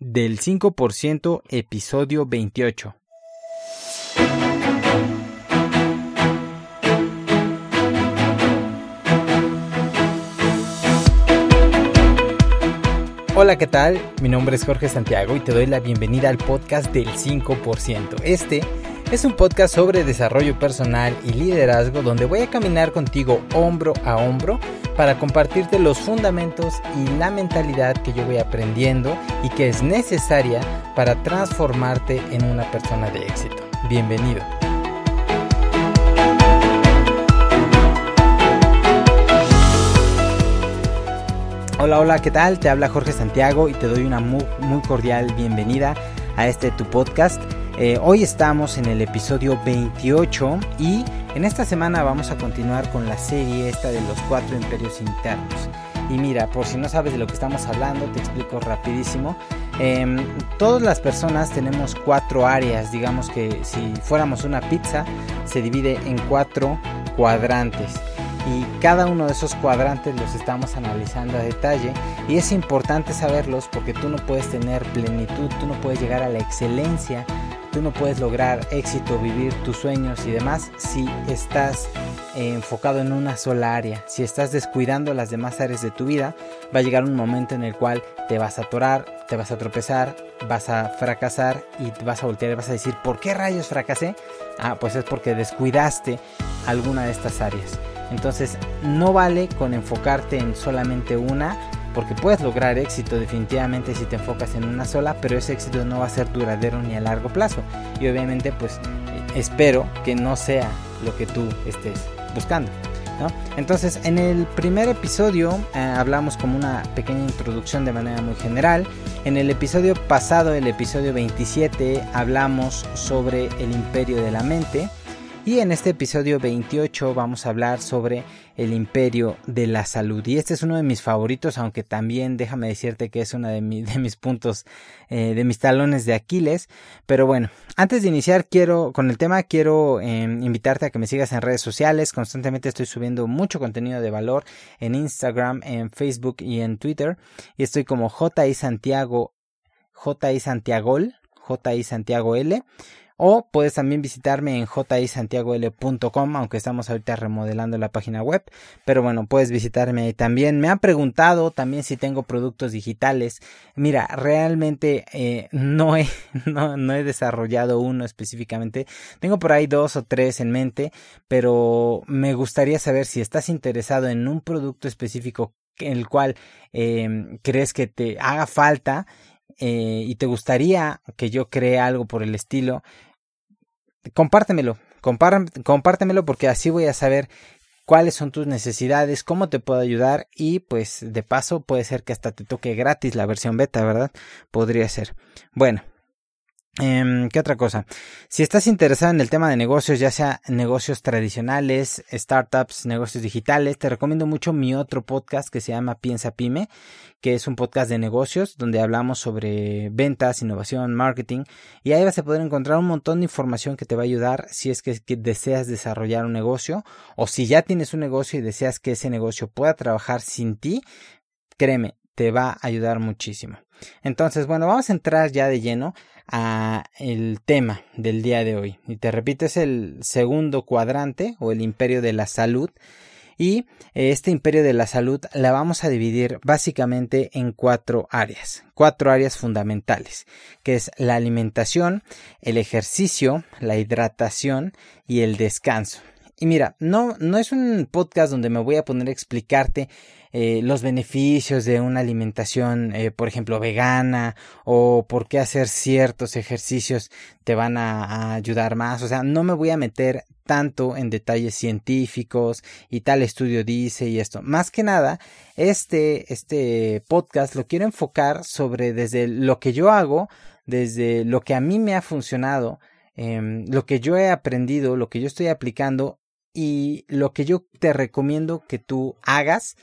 del 5% episodio 28. Hola, ¿qué tal? Mi nombre es Jorge Santiago y te doy la bienvenida al podcast del 5%. Este es un podcast sobre desarrollo personal y liderazgo donde voy a caminar contigo hombro a hombro para compartirte los fundamentos y la mentalidad que yo voy aprendiendo y que es necesaria para transformarte en una persona de éxito. Bienvenido. Hola, hola, ¿qué tal? Te habla Jorge Santiago y te doy una muy, cordial bienvenida a este tu podcast. Eh, hoy estamos en el episodio 28 y en esta semana vamos a continuar con la serie esta de los cuatro imperios internos. Y mira, por si no sabes de lo que estamos hablando, te explico rapidísimo. Em, todas las personas tenemos cuatro áreas, digamos que si fuéramos una pizza, se divide en cuatro cuadrantes y cada uno de esos cuadrantes los estamos analizando a detalle y es importante saberlos porque tú no puedes tener plenitud, tú no puedes llegar a la excelencia, tú no puedes lograr éxito, vivir tus sueños y demás si estás enfocado en una sola área. Si estás descuidando las demás áreas de tu vida, va a llegar un momento en el cual te vas a atorar, te vas a tropezar, vas a fracasar y vas a voltear y vas a decir, ¿por qué rayos fracasé? Ah, pues es porque descuidaste alguna de estas áreas. Entonces no vale con enfocarte en solamente una, porque puedes lograr éxito definitivamente si te enfocas en una sola, pero ese éxito no va a ser duradero ni a largo plazo. Y obviamente pues espero que no sea lo que tú estés buscando. Entonces, en el primer episodio eh, hablamos como una pequeña introducción de manera muy general. En el episodio pasado, el episodio 27, hablamos sobre el imperio de la mente. Y en este episodio 28 vamos a hablar sobre el imperio de la salud. Y este es uno de mis favoritos, aunque también déjame decirte que es uno de, mis puntos, eh, de mis talones de Aquiles. Pero bueno, antes de iniciar quiero, con el tema, quiero em, invitarte a que me sigas en redes sociales. Constantemente estoy subiendo mucho contenido de valor en Instagram, en Facebook y en Twitter. Y estoy como JI Santiago, JI Santiagol, JI Santiago L. O puedes también visitarme en jisantiagol.com, aunque estamos ahorita remodelando la página web. Pero bueno, puedes visitarme ahí también. Me han preguntado también si tengo productos digitales. Mira, realmente eh, no, he, no, he desarrollado uno específicamente. Tengo por ahí dos o tres en mente, pero me gustaría saber si estás interesado en un producto específico en el cual eh, crees que te haga falta eh, y te gustaría que yo cree algo por el estilo, compártemelo, compártemelo porque así voy a saber cuáles son tus necesidades, cómo te puedo ayudar y pues de paso puede ser que hasta te toque gratis la versión beta, ¿verdad? Podría ser. Bueno, ¿Qué otra cosa? Si estás interesado en el tema de negocios, ya sea negocios tradicionales, startups, negocios digitales, te recomiendo mucho mi otro podcast que se llama Piensa Pyme, que es un podcast de negocios donde hablamos sobre ventas, innovación, marketing y ahí vas a poder encontrar un montón de información que te va a ayudar si es que, que deseas desarrollar un negocio o si ya tienes un negocio y deseas que ese negocio pueda trabajar sin ti, créeme, te va a ayudar muchísimo. Entonces, bueno, vamos a entrar ya de lleno a el tema del día de hoy. Y te repito, es el segundo cuadrante o el imperio de la salud. Y este imperio de la salud la vamos a dividir básicamente en cuatro áreas, cuatro áreas fundamentales, que es la alimentación, el ejercicio, la hidratación y el descanso. Y mira, no, no es un podcast donde me voy a poner a explicarte eh, los beneficios de una alimentación, eh, por ejemplo, vegana o por qué hacer ciertos ejercicios te van a, ayudar más. O sea, no me voy a meter tanto en detalles científicos y tal estudio dice y esto. Más que nada, este, este podcast lo quiero enfocar sobre desde lo que yo hago, desde lo que a mí me ha funcionado, em, lo que yo he aprendido, lo que yo estoy aplicando y lo que yo te recomiendo que tú hagas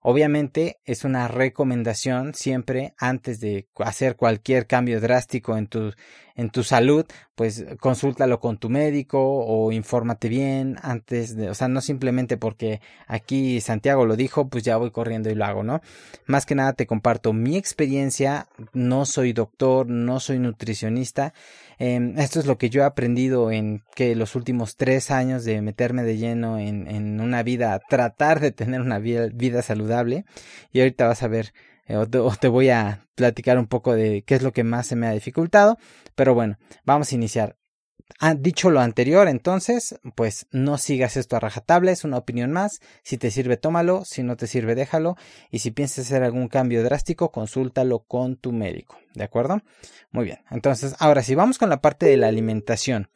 Obviamente es una recomendación siempre antes de hacer cualquier cambio drástico en tu, en tu salud, pues consúltalo con tu médico o infórmate bien antes de, o sea, no simplemente porque aquí Santiago lo dijo, pues ya voy corriendo y lo hago, ¿no? Más que nada te comparto mi experiencia, no soy doctor, no soy nutricionista, eh, esto es lo que yo he aprendido en que los últimos tres años de meterme de lleno en, en una vida, tratar de tener una vida, vida saludable y ahorita vas a ver eh, o te, voy a platicar un poco de qué es lo que más se me ha dificultado. Pero bueno, vamos a iniciar. Ah, dicho lo anterior, entonces, pues no sigas esto a rajatabla, es una opinión más. Si te sirve, tómalo. Si no te sirve, déjalo. Y si piensas hacer algún cambio drástico, consúltalo con tu médico. ¿De acuerdo? Muy bien. Entonces, ahora sí, vamos con la parte de la alimentación.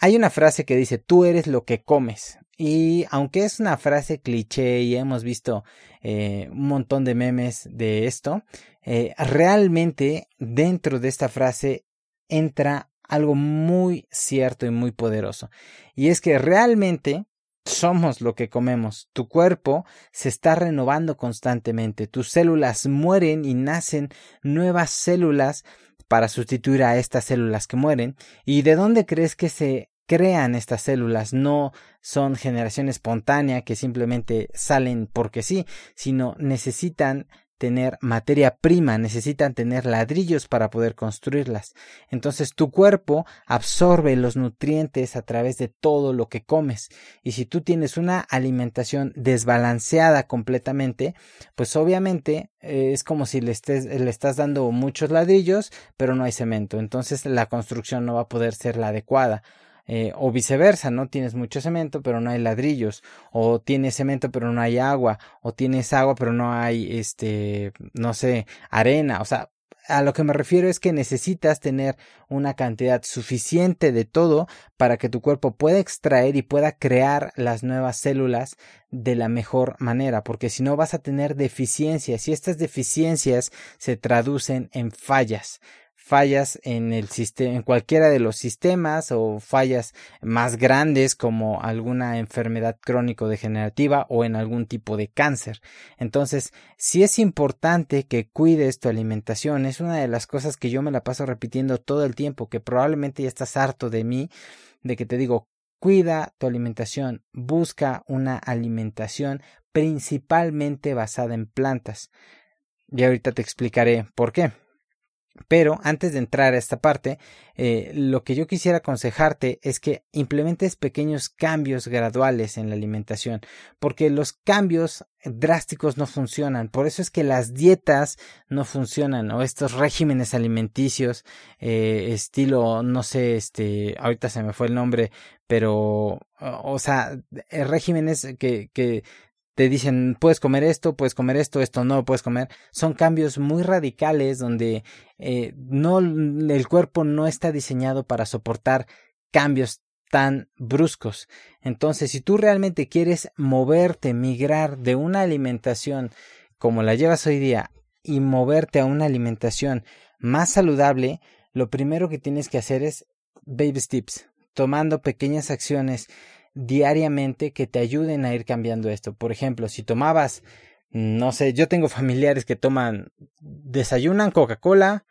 Hay una frase que dice, tú eres lo que comes. Y aunque es una frase cliché y hemos visto eh, un montón de memes de esto, eh, realmente dentro de esta frase entra algo muy cierto y muy poderoso. Y es que realmente somos lo que comemos. Tu cuerpo se está renovando constantemente. Tus células mueren y nacen nuevas células para sustituir a estas células que mueren. ¿Y de dónde crees que se crean estas células, no son generación espontánea que simplemente salen porque sí, sino necesitan tener materia prima, necesitan tener ladrillos para poder construirlas. Entonces tu cuerpo absorbe los nutrientes a través de todo lo que comes. Y si tú tienes una alimentación desbalanceada completamente, pues obviamente eh, es como si le, estés, le estás dando muchos ladrillos, pero no hay cemento. Entonces la construcción no va a poder ser la adecuada. Eh, o viceversa, ¿no? Tienes mucho cemento pero no hay ladrillos, o tienes cemento pero no hay agua, o tienes agua pero no hay, este, no sé, arena, o sea, a lo que me refiero es que necesitas tener una cantidad suficiente de todo para que tu cuerpo pueda extraer y pueda crear las nuevas células de la mejor manera, porque si no vas a tener deficiencias y estas deficiencias se traducen en fallas fallas en el sistema, en cualquiera de los sistemas o fallas más grandes como alguna enfermedad crónico degenerativa o en algún tipo de cáncer. Entonces, si es importante que cuides tu alimentación, es una de las cosas que yo me la paso repitiendo todo el tiempo, que probablemente ya estás harto de mí, de que te digo, cuida tu alimentación, busca una alimentación principalmente basada en plantas. Y ahorita te explicaré por qué. Pero antes de entrar a esta parte, eh, lo que yo quisiera aconsejarte es que implementes pequeños cambios graduales en la alimentación, porque los cambios drásticos no funcionan. Por eso es que las dietas no funcionan o estos regímenes alimenticios, eh, estilo, no sé, este, ahorita se me fue el nombre, pero, o sea, eh, regímenes que, que te dicen puedes comer esto, puedes comer esto, esto no puedes comer. Son cambios muy radicales donde eh, no el cuerpo no está diseñado para soportar cambios tan bruscos. Entonces, si tú realmente quieres moverte, migrar de una alimentación como la llevas hoy día y moverte a una alimentación más saludable, lo primero que tienes que hacer es baby steps, tomando pequeñas acciones diariamente que te ayuden a ir cambiando esto. Por ejemplo, si tomabas, no sé, yo tengo familiares que toman, desayunan Coca-Cola,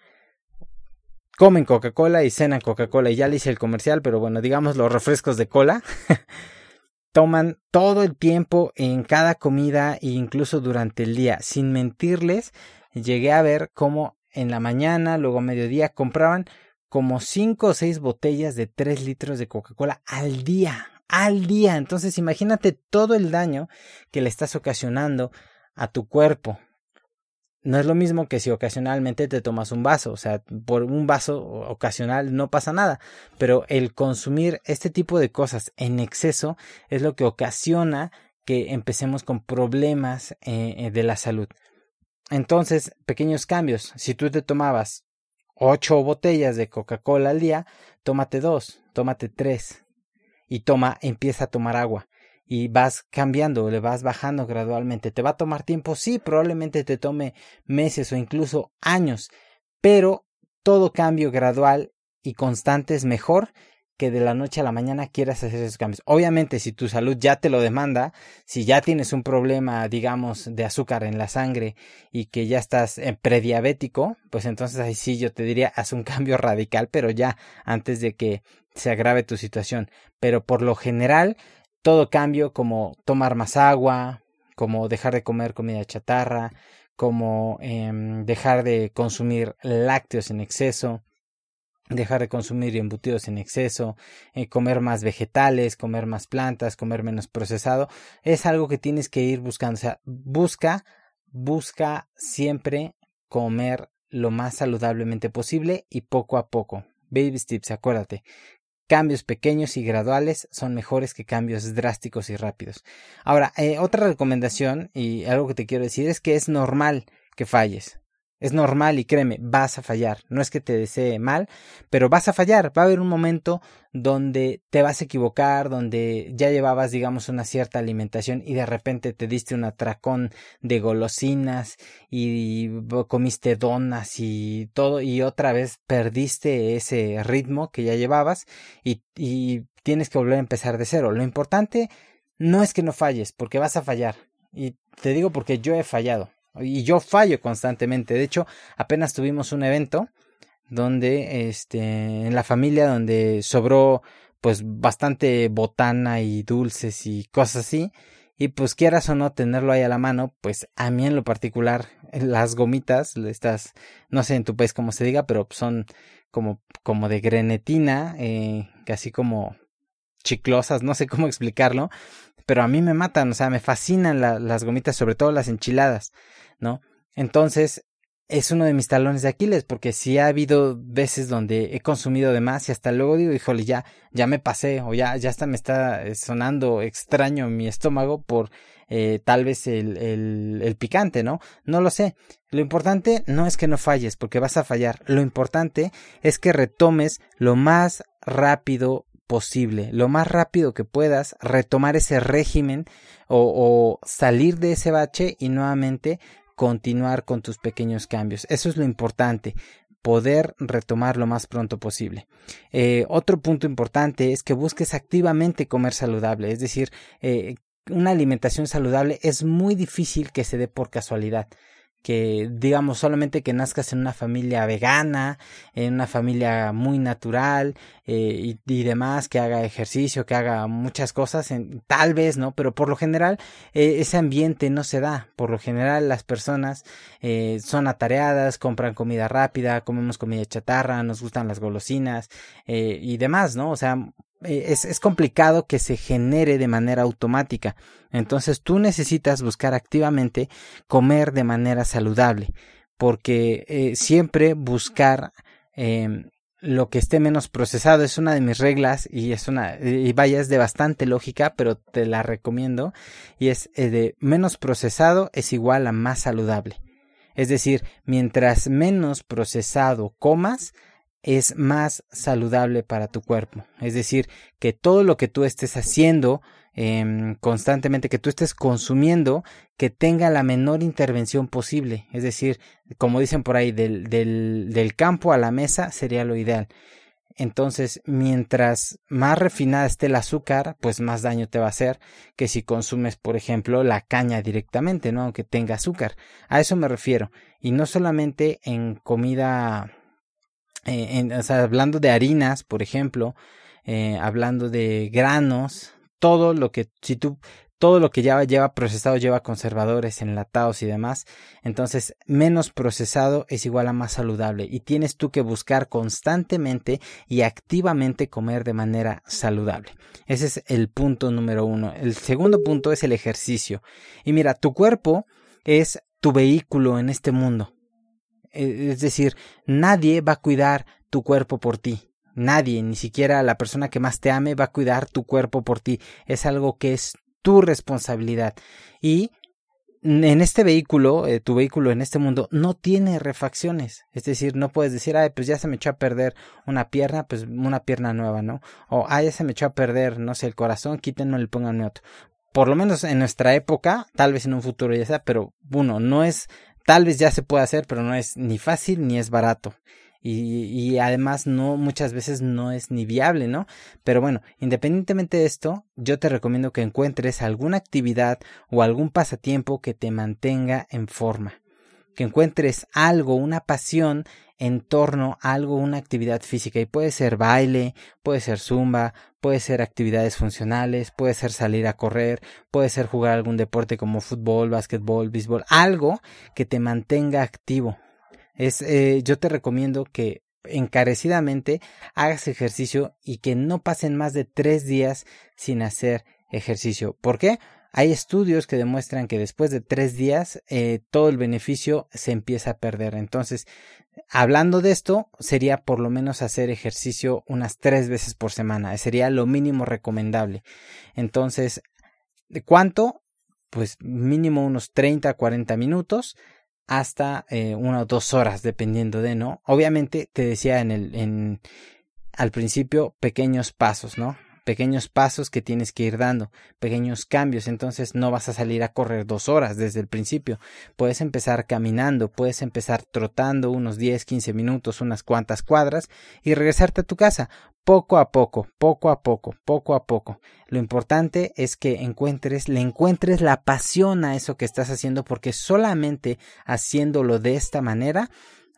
comen Coca-Cola y cenan Coca-Cola y ya le hice el comercial, pero bueno, digamos los refrescos de cola. toman todo el tiempo en cada comida e incluso durante el día. Sin mentirles, llegué a ver cómo en la mañana, luego a mediodía, compraban como cinco o seis botellas de tres litros de Coca-Cola al día al día. Entonces imagínate todo el daño que le estás ocasionando a tu cuerpo. No es lo mismo que si ocasionalmente te tomas un vaso, o sea, por un vaso ocasional no pasa nada, pero el consumir este tipo de cosas en exceso es lo que ocasiona que empecemos con problemas eh, eh, de la salud. Entonces, pequeños cambios. Si tú te tomabas ocho botellas de Coca-Cola al día, tómate dos, tómate tres, y toma, empieza a tomar agua y vas cambiando, le vas bajando gradualmente. ¿Te va a tomar tiempo? Sí, probablemente te tome meses o incluso años, pero todo cambio gradual y constante es mejor que de la noche a la mañana quieras hacer esos cambios. Obviamente, si tu salud ya te lo demanda, si ya tienes un problema, digamos, de azúcar en la sangre y que ya estás eh, prediabético, pues entonces ahí sí yo te diría, haz un cambio radical, pero ya antes de que se agrave tu situación. Pero por lo general, todo cambio como tomar más agua, como dejar de comer comida chatarra, como em, dejar de consumir lácteos en exceso, dejar de consumir embutidos en exceso, eh, comer más vegetales, comer más plantas, comer menos procesado, es algo que tienes que ir buscando. O sea, busca, busca siempre comer lo más saludablemente posible y poco a poco. Baby steps, acuérdate. Cambios pequeños y graduales son mejores que cambios drásticos y rápidos. Ahora, eh, otra recomendación y algo que te quiero decir es que es normal que falles. Es normal y créeme, vas a fallar. No es que te desee mal, pero vas a fallar. Va a haber un momento donde te vas a equivocar, donde ya llevabas, digamos, una cierta alimentación y de repente te diste un atracón de golosinas y comiste donas y todo y otra vez perdiste ese ritmo que ya llevabas y, tienes que volver a empezar de cero. Lo importante no es que no falles, porque vas a fallar. Y te digo porque yo he fallado. Y yo fallo constantemente. De hecho, apenas tuvimos un evento donde, este, en la familia, donde sobró, pues, bastante botana y dulces y cosas así. Y pues quieras o no tenerlo ahí a la mano, pues a mí en lo particular, las gomitas, estas, no sé en tu país cómo se diga, pero son como, como de grenetina, eh, casi como chiclosas, no sé cómo explicarlo, pero a mí me matan, o sea, me fascinan las gomitas, sobre todo las enchiladas. ¿No? Entonces, es uno de mis talones de Aquiles, porque si ha habido veces donde he consumido de más y hasta luego digo, híjole, ya, ya me pasé, o ya, ya hasta me está eh, sonando extraño mi estómago por eh, tal vez el, el, el picante, ¿no? No lo sé. Lo importante no es que no falles, porque vas a fallar. Lo importante es que retomes lo más rápido posible, lo más rápido que puedas, retomar ese régimen o salir de ese bache y nuevamente continuar con tus pequeños cambios. Eso es lo importante poder retomar lo más pronto posible. Eh, otro punto importante es que busques activamente comer saludable, es decir, eh, una alimentación saludable es muy difícil que se dé por casualidad que digamos solamente que nazcas en una familia vegana, en una familia muy natural eh, y, demás, que haga ejercicio, que haga muchas cosas, en, tal vez, ¿no? Pero por lo general eh, ese ambiente no se da. Por lo general las personas eh, son atareadas, compran comida rápida, comemos comida chatarra, nos gustan las golosinas y demás, ¿no? O sea, es, es, complicado que se genere de manera automática. Entonces tú necesitas buscar activamente comer de manera saludable, porque eh, siempre buscar eh, lo que esté menos procesado es una de mis reglas y es una y vaya es de bastante lógica, pero te la recomiendo y es eh, de menos procesado es igual a más saludable. Es decir, mientras menos procesado comas, es más saludable para tu cuerpo. Es decir, que todo lo que tú estés haciendo eh, constantemente, que tú estés consumiendo, que tenga la menor intervención posible. Es decir, como dicen por ahí, del, del, del campo a la mesa sería lo ideal. Entonces, mientras más refinada esté el azúcar, pues más daño te va a hacer que si consumes, por ejemplo, la caña directamente, ¿no? Aunque tenga azúcar. A eso me refiero. Y no solamente en comida eh, sea, hablando de harinas, por ejemplo, eh, hablando de granos, todo lo que, si tú, todo lo que lleva, lleva procesado lleva conservadores, enlatados y demás. Entonces, menos procesado es igual a más saludable y tienes tú que buscar constantemente y activamente comer de manera saludable. Ese es el punto número uno. El segundo punto es el ejercicio. Y mira, tu cuerpo es tu vehículo en este mundo. Eh, es decir, nadie va a cuidar tu cuerpo por ti. Nadie, ni siquiera la persona que más te ame va a cuidar tu cuerpo por ti. Es algo que es tu responsabilidad. Y en este vehículo, eh, tu vehículo en este mundo, no tiene refacciones. Es decir, no puedes decir, ay, pues ya se me echó a perder una pierna, pues una pierna nueva, ¿no? O, ay, ya se me echó a perder, no sé, el corazón, quítenlo y pongan otro. Por lo menos en nuestra época, tal vez en un futuro ya sea, pero uno, no es Tal vez ya se puede hacer, pero no es ni fácil ni es barato. y, y, además no muchas veces no es ni viable, ¿no? Pero bueno, independientemente de esto, yo te recomiendo que encuentres alguna actividad o algún pasatiempo que te mantenga en forma, que encuentres algo, una pasión en torno a algo, una actividad física y puede ser baile, puede ser zumba, puede ser actividades funcionales, puede ser salir a correr, puede ser jugar algún deporte como fútbol, básquetbol, béisbol, algo que te mantenga activo, es, eh, yo te recomiendo que encarecidamente hagas ejercicio y que no pasen más de tres días sin hacer ejercicio. ¿Por qué? Hay estudios que demuestran que después de tres días eh, todo el beneficio se empieza a perder. Entonces, hablando de esto, sería por lo menos hacer ejercicio unas tres veces por semana. Sería lo mínimo recomendable. Entonces, ¿de cuánto? Pues mínimo unos 30 a 40 minutos hasta eh, una o dos horas, dependiendo de, ¿no? Obviamente te decía en el, en, al principio pequeños pasos, ¿no? Pequeños pasos que tienes que ir dando, pequeños cambios, entonces no vas a salir a correr dos horas desde el principio. Puedes empezar caminando, puedes empezar trotando unos 10, 15 minutos, unas cuantas cuadras y regresarte a tu casa poco a poco, poco a poco, poco a poco. Lo importante es que encuentres, le encuentres la pasión a eso que estás haciendo porque solamente haciéndolo de esta manera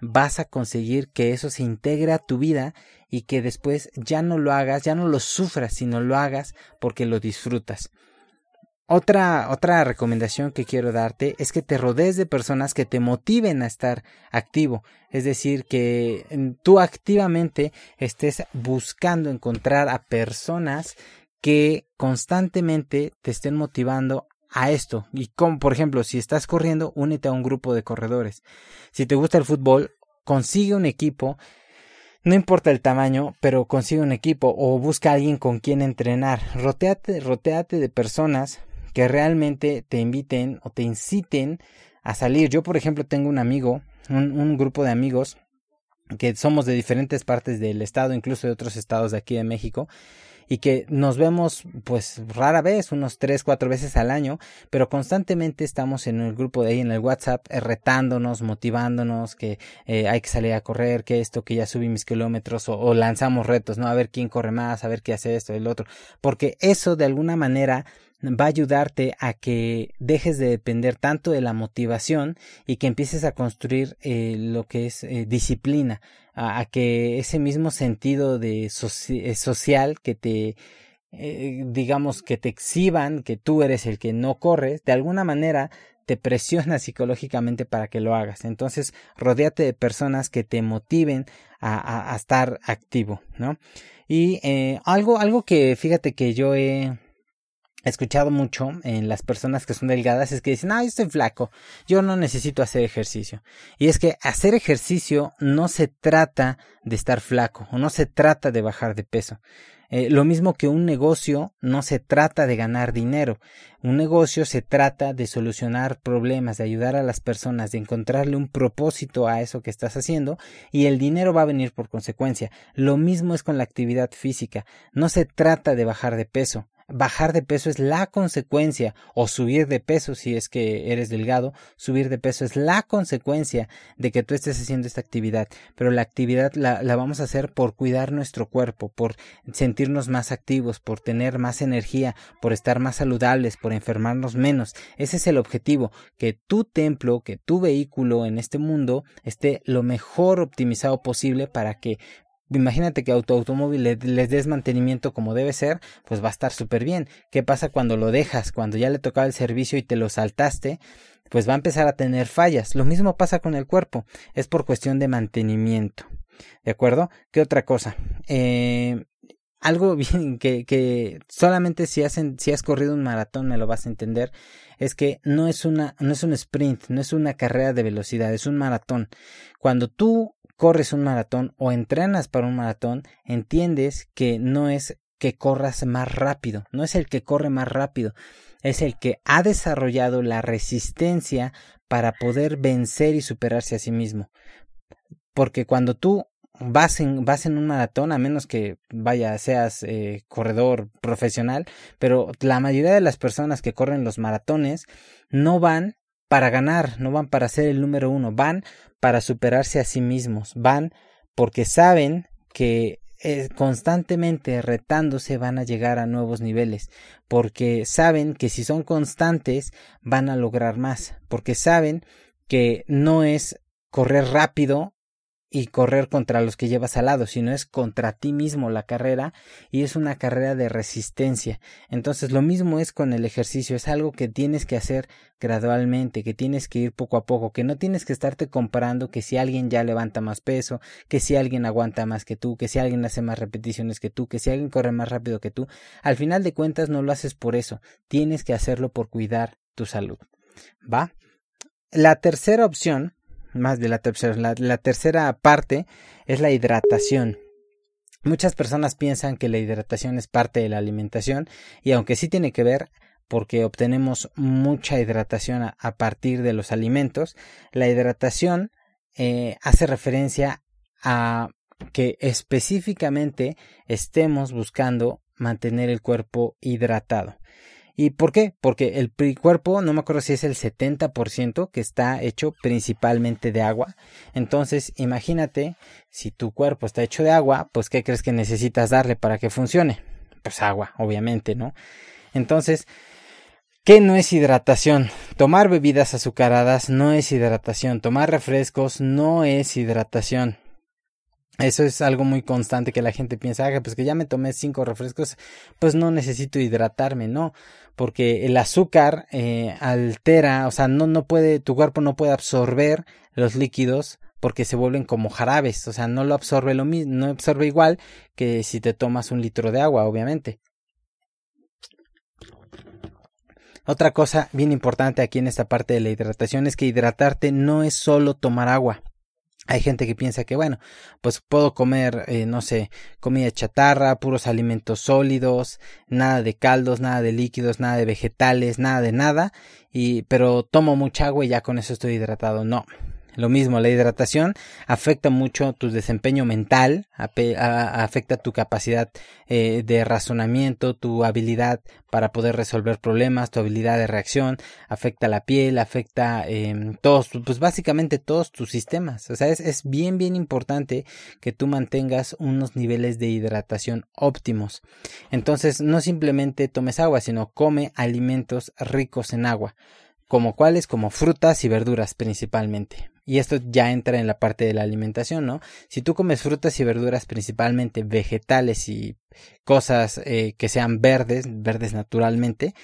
vas a conseguir que eso se integre a tu vida y que después ya no lo hagas, ya no lo sufras, sino lo hagas porque lo disfrutas. Otra, otra recomendación que quiero darte es que te rodees de personas que te motiven a estar activo. Es decir, que tú activamente estés buscando encontrar a personas que constantemente te estén motivando a esto. Y como, por ejemplo, si estás corriendo, únete a un grupo de corredores. Si te gusta el fútbol, consigue un equipo. No importa el tamaño, pero consigue un equipo o busca alguien con quien entrenar. Roteate, roteate de personas que realmente te inviten o te inciten a salir. Yo, por ejemplo, tengo un amigo, un, un grupo de amigos que somos de diferentes partes del estado, incluso de otros estados de aquí de México, y que nos vemos pues rara vez, unos tres, cuatro veces al año, pero constantemente estamos en el grupo de ahí en el WhatsApp eh, retándonos, motivándonos, que eh, hay que salir a correr, que esto, que ya subí mis kilómetros o, o, lanzamos retos, ¿no? A ver quién corre más, a ver qué hace esto, el otro, porque eso de alguna manera va a ayudarte a que dejes de depender tanto de la motivación y que empieces a construir eh, lo que es eh, disciplina, a, que ese mismo sentido de eh, social que te eh, digamos que te exhiban que tú eres el que no corres, de alguna manera te presiona psicológicamente para que lo hagas. Entonces, rodéate de personas que te motiven a, a, a estar activo, ¿no? Y eh, algo, algo que fíjate que yo he, he escuchado mucho en las personas que son delgadas es que dicen, ah, yo estoy flaco, yo no necesito hacer ejercicio. Y es que hacer ejercicio no se trata de estar flaco o no se trata de bajar de peso. Eh, lo mismo que un negocio no se trata de ganar dinero. Un negocio se trata de solucionar problemas, de ayudar a las personas, de encontrarle un propósito a eso que estás haciendo y el dinero va a venir por consecuencia. Lo mismo es con la actividad física. No se trata de bajar de peso bajar de peso es la consecuencia, o subir de peso si es que eres delgado, subir de peso es la consecuencia de que tú estés haciendo esta actividad. Pero la actividad la, la, vamos a hacer por cuidar nuestro cuerpo, por sentirnos más activos, por tener más energía, por estar más saludables, por enfermarnos menos. Ese es el objetivo, que tu templo, que tu vehículo en este mundo esté lo mejor optimizado posible para que Imagínate que a tu automóvil le, les des mantenimiento como debe ser, pues va a estar súper bien. ¿Qué pasa cuando lo dejas? Cuando ya le tocaba el servicio y te lo saltaste, pues va a empezar a tener fallas. Lo mismo pasa con el cuerpo, es por cuestión de mantenimiento. ¿De acuerdo? ¿Qué otra cosa? Eh, algo bien que, solamente si, hacen, si has corrido un maratón me lo vas a entender, es que no es una, no es un sprint, no es una carrera de velocidad, es un maratón. Cuando tú corres un maratón o entrenas para un maratón, entiendes que no es que corras más rápido, no es el que corre más rápido, es el que ha desarrollado la resistencia para poder vencer y superarse a sí mismo. Porque cuando tú vas en, un maratón, a menos que vaya, seas eh, corredor profesional, pero la mayoría de las personas que corren los maratones no van para ganar, no van para ser el número uno, van para superarse a sí mismos, van porque saben que eh, constantemente retándose van a llegar a nuevos niveles, porque saben que si son constantes van a lograr más, porque saben que no es correr rápido y correr contra los que llevas al lado, sino es contra ti mismo la carrera y es una carrera de resistencia. Entonces lo mismo es con el ejercicio, es algo que tienes que hacer gradualmente, que tienes que ir poco a poco, que no tienes que estarte comparando que si alguien ya levanta más peso, que si alguien aguanta más que tú, que si alguien hace más repeticiones que tú, que si alguien corre más rápido que tú. Al final de cuentas no lo haces por eso, tienes que hacerlo por cuidar tu salud. ¿Va? La tercera opción más de la tercera. La, tercera parte es la hidratación. Muchas personas piensan que la hidratación es parte de la alimentación y aunque sí tiene que ver porque obtenemos mucha hidratación a, partir de los alimentos, la hidratación eh, hace referencia a que específicamente estemos buscando mantener el cuerpo hidratado. ¿Y por qué? Porque el cuerpo, no me acuerdo si es el 70% que está hecho principalmente de agua. Entonces, imagínate, si tu cuerpo está hecho de agua, pues ¿qué crees que necesitas darle para que funcione? Pues agua, obviamente, ¿no? Entonces, ¿Qué no es hidratación? Tomar bebidas azucaradas no es hidratación. Tomar refrescos no es hidratación. Eso es algo muy constante que la gente piensa, ah, pues que ya me tomé cinco refrescos, pues no necesito hidratarme, no, porque el azúcar eh, altera, o sea, no, no puede, tu cuerpo no puede absorber los líquidos porque se vuelven como jarabes, o sea, no lo absorbe lo mismo, no absorbe igual que si te tomas un litro de agua, obviamente. Otra cosa bien importante aquí en esta parte de la hidratación es que hidratarte no es solo tomar agua. Hay gente que piensa que, bueno, pues puedo comer, eh, no sé, comida chatarra, puros alimentos sólidos, nada de caldos, nada de líquidos, nada de vegetales, nada de nada, y, pero tomo mucha agua y ya con eso estoy hidratado. No, lo mismo, la hidratación afecta mucho tu desempeño mental, afecta tu capacidad eh, de razonamiento, tu habilidad para poder resolver problemas, tu habilidad de reacción, afecta la piel, afecta eh, todos, pues básicamente todos tus sistemas. O sea, es, es bien, bien importante que tú mantengas unos niveles de hidratación óptimos. Entonces, no simplemente tomes agua, sino come alimentos ricos en agua como cuáles, como frutas y verduras principalmente. Y esto ya entra en la parte de la alimentación, ¿no? Si tú comes frutas y verduras principalmente vegetales y cosas eh, que sean verdes, verdes naturalmente,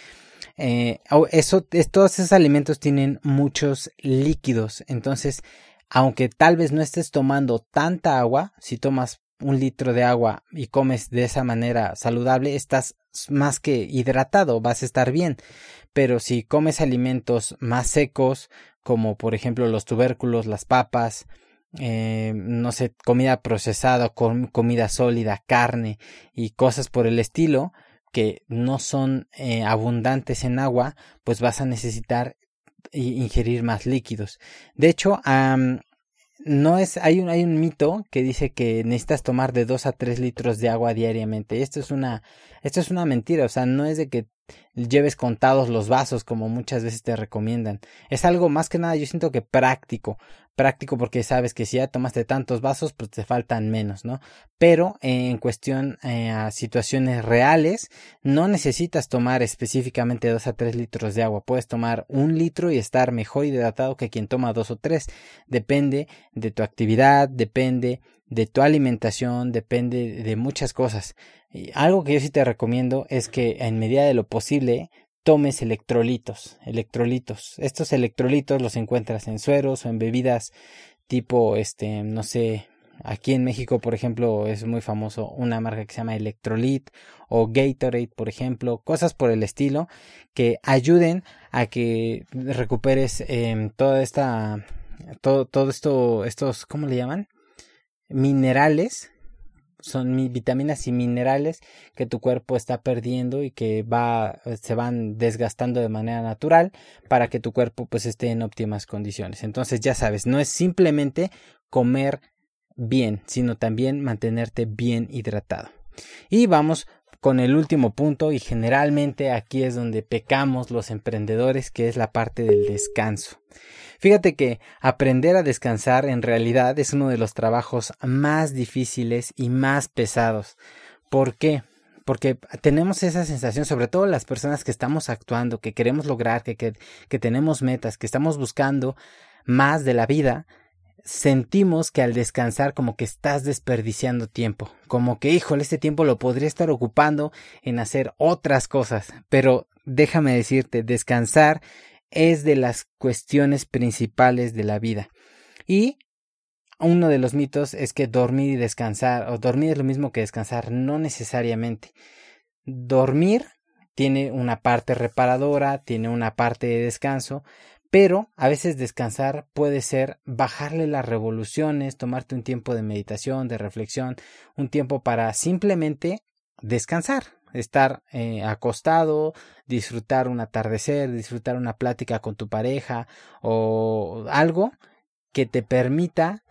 eh, eso, todos esos alimentos tienen muchos líquidos. Entonces, aunque tal vez no estés tomando tanta agua, si tomas un litro de agua y comes de esa manera saludable, estás más que hidratado, vas a estar bien. Pero si comes alimentos más secos, como por ejemplo los tubérculos, las papas, eh, no sé, comida procesada, comida sólida, carne y cosas por el estilo, que no son eh, abundantes en agua, pues vas a necesitar ingerir más líquidos. De hecho, no es, hay un, hay un mito que dice que necesitas tomar de 2 a 3 litros de agua diariamente. Esto es una, esto es una mentira, o sea, no es de que lleves contados los vasos como muchas veces te recomiendan. Es algo más que nada yo siento que práctico, práctico porque sabes que si ya tomaste tantos vasos pues te faltan menos, ¿no? Pero en cuestión eh, a situaciones reales no necesitas tomar específicamente dos a tres litros de agua, puedes tomar un litro y estar mejor hidratado que quien toma dos o tres, depende de tu actividad, depende de tu alimentación, depende de muchas cosas. Y algo que yo sí te recomiendo es que en medida de lo posible tomes electrolitos, electrolitos. Estos electrolitos los encuentras en sueros o en bebidas tipo, este, no sé, aquí en México, por ejemplo, es muy famoso una marca que se llama Electrolit o Gatorade, por ejemplo, cosas por el estilo que ayuden a que recuperes eh, toda esta, todo, todo esto, estos, ¿cómo le llaman? minerales, son vitaminas y minerales que tu cuerpo está perdiendo y que va, se van desgastando de manera natural para que tu cuerpo pues esté en óptimas condiciones. Entonces ya sabes, no es simplemente comer bien, sino también mantenerte bien hidratado. Y vamos con el último punto y generalmente aquí es donde pecamos los emprendedores, que es la parte del descanso. Fíjate que aprender a descansar en realidad es uno de los trabajos más difíciles y más pesados. ¿Por qué? Porque tenemos esa sensación, sobre todo las personas que estamos actuando, que queremos lograr, que, que, que tenemos metas, que estamos buscando más de la vida, sentimos que al descansar como que estás desperdiciando tiempo, como que híjole, este tiempo lo podría estar ocupando en hacer otras cosas, pero déjame decirte, descansar es de las cuestiones principales de la vida. Y uno de los mitos es que dormir y descansar, o dormir es lo mismo que descansar, no necesariamente. Dormir tiene una parte reparadora, tiene una parte de descanso, pero a veces descansar puede ser bajarle las revoluciones, tomarte un tiempo de meditación, de reflexión, un tiempo para simplemente descansar, estar eh, acostado, disfrutar un atardecer, disfrutar una plática con tu pareja o algo que te permita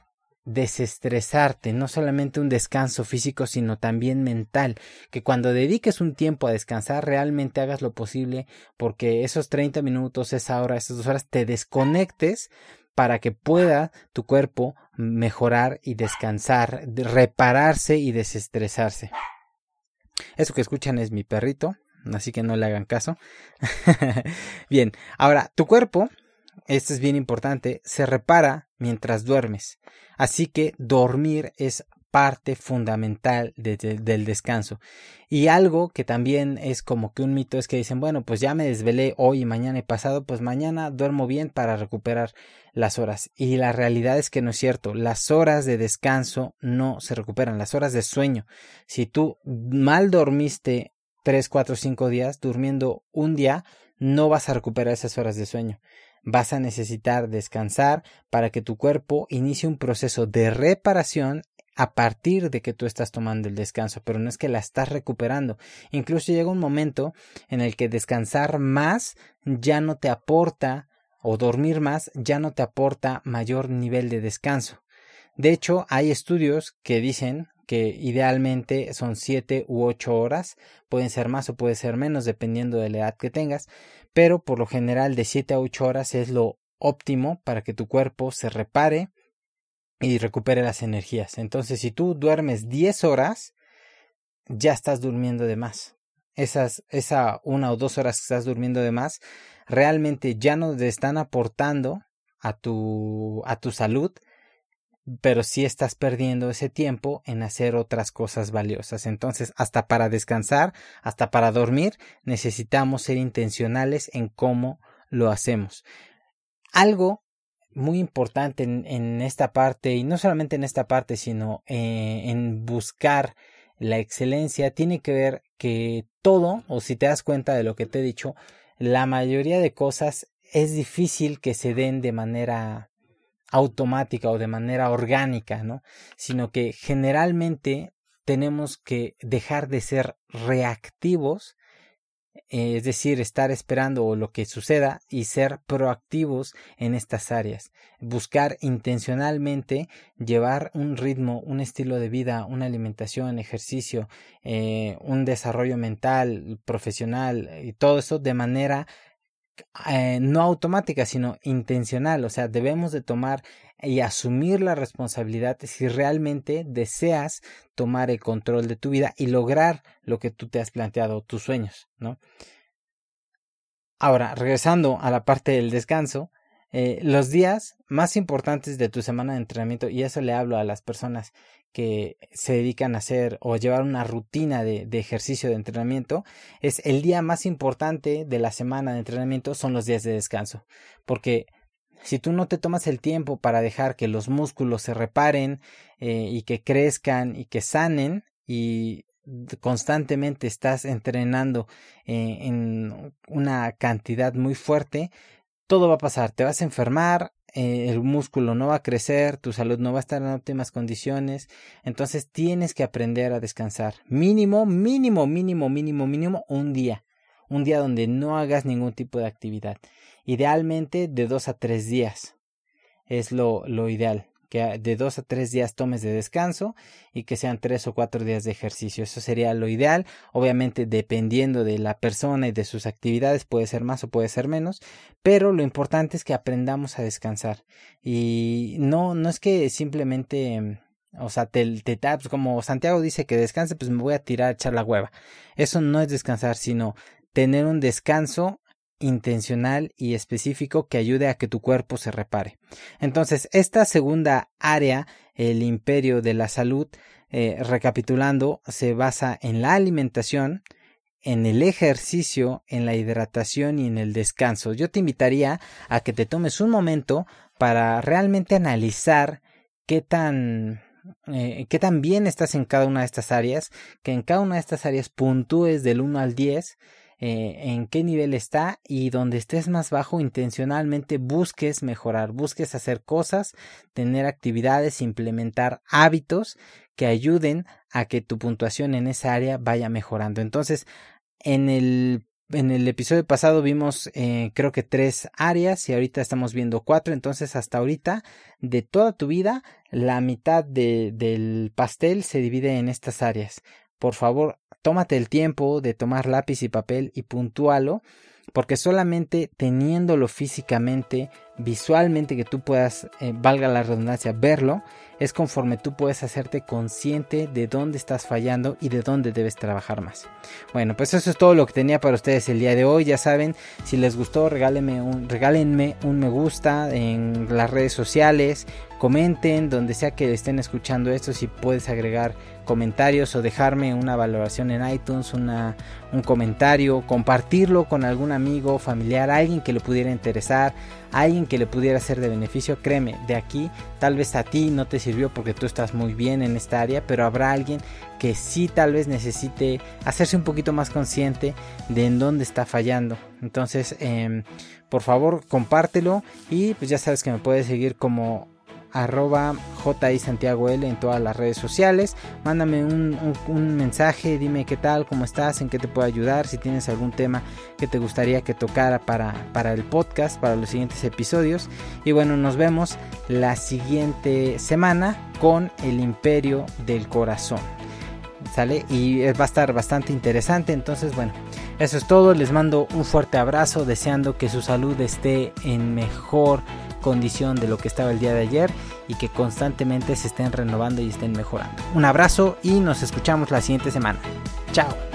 desestresarte, no solamente un descanso físico, sino también mental, que cuando dediques un tiempo a descansar realmente hagas lo posible porque esos 30 minutos, esa hora, esas dos horas te desconectes para que pueda tu cuerpo mejorar y descansar, repararse y desestresarse. Eso que escuchan es mi perrito, así que no le hagan caso. Bien, ahora tu cuerpo esto es bien importante, se repara mientras duermes. Así que dormir es parte fundamental del descanso. Y algo que también es como que un mito es que dicen, bueno, pues ya me desvelé hoy mañana y pasado, pues mañana duermo bien para recuperar las horas. Y la realidad es que no es cierto. Las horas de descanso no se recuperan, las horas de sueño. Si tú mal dormiste tres, cuatro, cinco días, durmiendo un día, no vas a recuperar esas horas de sueño vas a necesitar descansar para que tu cuerpo inicie un proceso de reparación a partir de que tú estás tomando el descanso, pero no es que la estás recuperando. Incluso llega un momento en el que descansar más ya no te aporta o dormir más ya no te aporta mayor nivel de descanso. De hecho, hay estudios que dicen que idealmente son 7 u 8 horas, pueden ser más o puede ser menos dependiendo de la edad que tengas, pero por lo general de 7 a 8 horas es lo óptimo para que tu cuerpo se repare y recupere las energías. Entonces, si tú duermes 10 horas, ya estás durmiendo de más. Esas, esa una o dos horas que estás durmiendo de más, realmente ya no te están aportando a tu, a tu salud, pero sí estás perdiendo ese tiempo en hacer otras cosas valiosas. Entonces, hasta para descansar, hasta para dormir, necesitamos ser intencionales en cómo lo hacemos. Algo muy importante en, esta parte, y no solamente en esta parte, sino eh, en buscar la excelencia, tiene que ver que todo, o si te das cuenta de lo que te he dicho, la mayoría de cosas es difícil que se den de manera automática o de manera orgánica, ¿no? Sino que generalmente tenemos que dejar de ser reactivos, eh, es decir, estar esperando lo que suceda y ser proactivos en estas áreas. Buscar intencionalmente llevar un ritmo, un estilo de vida, una alimentación, ejercicio, eh, un desarrollo mental, profesional y todo eso de manera eh, no automática, sino intencional. O sea, debemos de tomar y asumir la responsabilidad si realmente deseas tomar el control de tu vida y lograr lo que tú te has planteado, tus sueños, ¿no? Ahora, regresando a la parte del descanso, eh, los días más importantes de tu semana de entrenamiento, y eso le hablo a las personas que se dedican a hacer o llevar una rutina de, de, ejercicio de entrenamiento, es el día más importante de la semana de entrenamiento son los días de descanso. Porque si tú no te tomas el tiempo para dejar que los músculos se reparen eh, y que crezcan y que sanen y constantemente estás entrenando eh, en una cantidad muy fuerte, todo va a pasar, te vas a enfermar, eh, el músculo no va a crecer, tu salud no va a estar en óptimas condiciones, entonces tienes que aprender a descansar. Mínimo, mínimo, mínimo, mínimo, mínimo un día. Un día donde no hagas ningún tipo de actividad. Idealmente de dos a tres días. Es lo, lo ideal. Que de dos a tres días tomes de descanso y que sean tres o cuatro días de ejercicio. Eso sería lo ideal. Obviamente, dependiendo de la persona y de sus actividades, puede ser más o puede ser menos, pero lo importante es que aprendamos a descansar. Y no, no es que simplemente o sea, te, te pues, como Santiago dice que descanse, pues me voy a tirar a echar la hueva. Eso no es descansar, sino tener un descanso intencional y específico que ayude a que tu cuerpo se repare. Entonces, esta segunda área, el imperio de la salud, eh, recapitulando, se basa en la alimentación, en el ejercicio, en la hidratación y en el descanso. Yo te invitaría a que te tomes un momento para realmente analizar qué tan eh, qué tan bien estás en cada una de estas áreas, que en cada una de estas áreas puntúes del 1 al 10 eh, en qué nivel está y donde estés más bajo intencionalmente busques mejorar, busques hacer cosas, tener actividades, implementar hábitos que ayuden a que tu puntuación en esa área vaya mejorando. Entonces, en el en el episodio pasado vimos eh, creo que tres áreas y ahorita estamos viendo cuatro. Entonces hasta ahorita de toda tu vida la mitad de, del pastel se divide en estas áreas. Por favor, tómate el tiempo de tomar lápiz y papel y puntúalo porque solamente teniéndolo físicamente, visualmente que tú puedas, eh, valga la redundancia, verlo, es conforme tú puedes hacerte consciente de dónde estás fallando y de dónde debes trabajar más. Bueno, pues eso es todo lo que tenía para ustedes el día de hoy. Ya saben, si les gustó, regálenme un, regálenme un me gusta en las redes sociales, comenten donde sea que estén escuchando esto, si puedes agregar comentarios o dejarme una valoración en iTunes, una, un comentario, compartirlo con algún amigo, familiar, alguien que le pudiera interesar, alguien que le pudiera ser de beneficio. Créeme, de aquí tal vez a ti no te sirvió porque tú estás muy bien en esta área, pero habrá alguien que sí tal vez necesite hacerse un poquito más consciente de en dónde está fallando. Entonces, em, por favor, compártelo y pues ya sabes que me puedes seguir como arroba JI Santiago L en todas las redes sociales. Mándame un, mensaje, dime qué tal, cómo estás, en qué te puedo ayudar, si tienes algún tema que te gustaría que tocara para, para el podcast, para los siguientes episodios. Y bueno, nos vemos la siguiente semana con el imperio del corazón. ¿Sale? Y va a estar bastante interesante. Entonces, bueno, eso es todo. Les mando un fuerte abrazo, deseando que su salud esté en mejor condición de lo que estaba el día de ayer y que constantemente se estén renovando y estén mejorando. Un abrazo y nos escuchamos la siguiente semana. Chao.